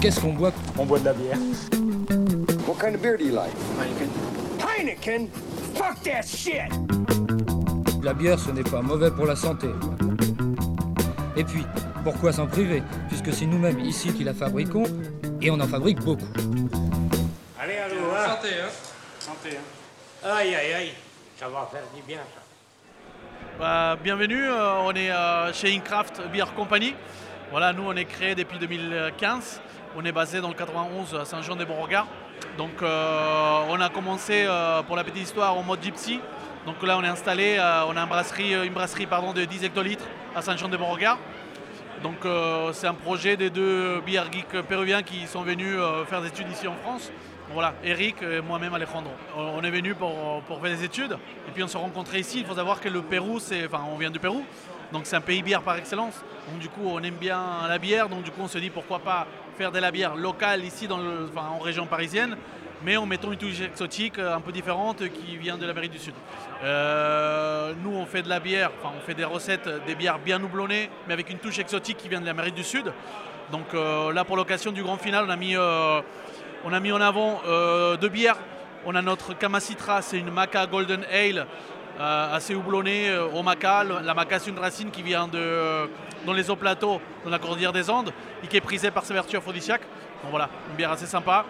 Qu'est-ce qu'on boit On boit de la bière. What kind of beer do you like? Heineken? Fuck that shit! La bière, ce n'est pas mauvais pour la santé. Et puis, pourquoi s'en priver? Puisque c'est nous-mêmes ici qui la fabriquons, et on en fabrique beaucoup. Allez, allô, hein? Santé, hein? Santé, hein. Aïe, aïe, aïe, ça va faire du bien, ça. Bah, Bienvenue, euh, on est euh, chez Incraft Beer Company. Voilà, nous on est créé depuis 2015. On est basé dans le 91 à Saint-Jean-des-Bons-Regards. Donc euh, on a commencé euh, pour la petite histoire en mode gypsy. Donc là on est installé, euh, on a une brasserie, pardon, de 10 hectolitres à Saint-Jean-des-Bons-Regards. Donc c'est un projet des deux beer geeks péruviens qui sont venus faire des études ici en France. Voilà, Eric et moi-même Alejandro. On est venus pour, faire des études et puis on s'est rencontrés ici. Il faut savoir que le Pérou, c'est, enfin on vient du Pérou, donc c'est un pays bière par excellence. Donc du coup on aime bien la bière, donc du coup on se dit pourquoi pas faire de la bière locale ici dans le, en région parisienne, mais en mettant une touche exotique euh, un peu différente qui vient de l'Amérique du Sud. Euh, nous on fait de la bière, enfin on fait des recettes, des bières bien houblonnées, mais avec une touche exotique qui vient de l'Amérique du Sud. Donc euh, là pour l'occasion du grand final, on a mis, euh, on a mis en avant euh, deux bières. On a notre Kamacitra, c'est une Maca Golden Ale euh, assez houblonnée euh, au Maca. La Maca c'est une racine qui vient de, euh, dans les hauts plateaux, dans la cordillère des Andes, et qui est prisée par ses vertus aphrodisiaques. Donc voilà, une bière assez sympa.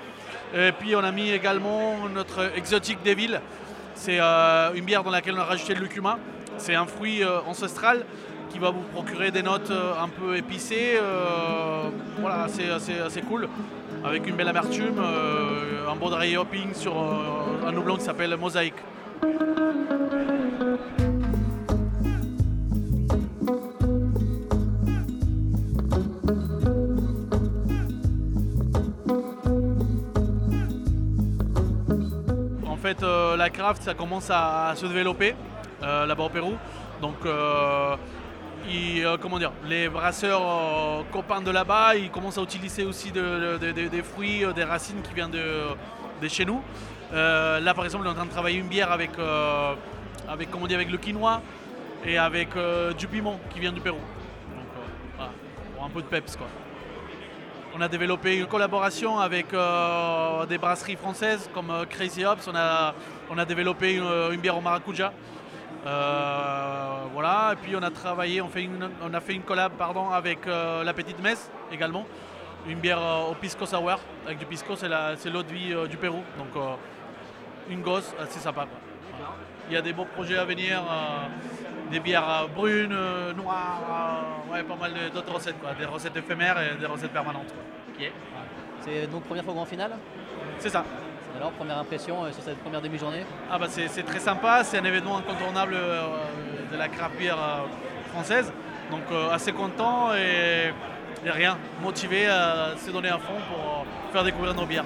Et puis on a mis également notre exotique Devil. C'est euh, une bière dans laquelle on a rajouté le lucuma. C'est un fruit euh, ancestral qui va vous procurer des notes euh, un peu épicées. euh, voilà, c'est assez, cool. Avec une belle amertume, euh, un bon dry hopping sur euh, un houblon qui s'appelle Mosaïque. En fait, euh, la craft, ça commence à, se développer euh, là-bas au Pérou. Donc, euh, comment dire, les brasseurs copains de là-bas, ils commencent à utiliser aussi de- de- de- des fruits, des racines qui viennent de, chez nous. Là, par exemple, on est en train de travailler une bière avec, avec, le quinoa et avec du piment qui vient du Pérou. Euh, un peu de peps, quoi. On a développé une collaboration avec euh, des brasseries françaises comme euh, Crazy Hops. On a, on développé une, une bière au maracuja. Euh, voilà, et puis on a travaillé, on, fait on a fait une collab pardon, avec euh, la Petite Messe également. Une bière euh, au pisco sour. Avec du pisco, c'est l'eau de vie euh, du Pérou. Donc euh, une gosse assez sympa. Il y a des beaux projets à venir. euh, des bières euh, brunes, euh, noires, ouais, pas mal d'autres recettes. Quoi. Des recettes éphémères et des recettes permanentes. quoi. C'est donc première fois au grand final. C'est ça. Alors, première impression euh, sur cette première demi-journée? Ah bah c'est c'est très sympa, c'est un événement incontournable euh, de la craft beer euh, française. Donc assez content et, et rien, motivé à se donner à fond pour faire découvrir nos bières.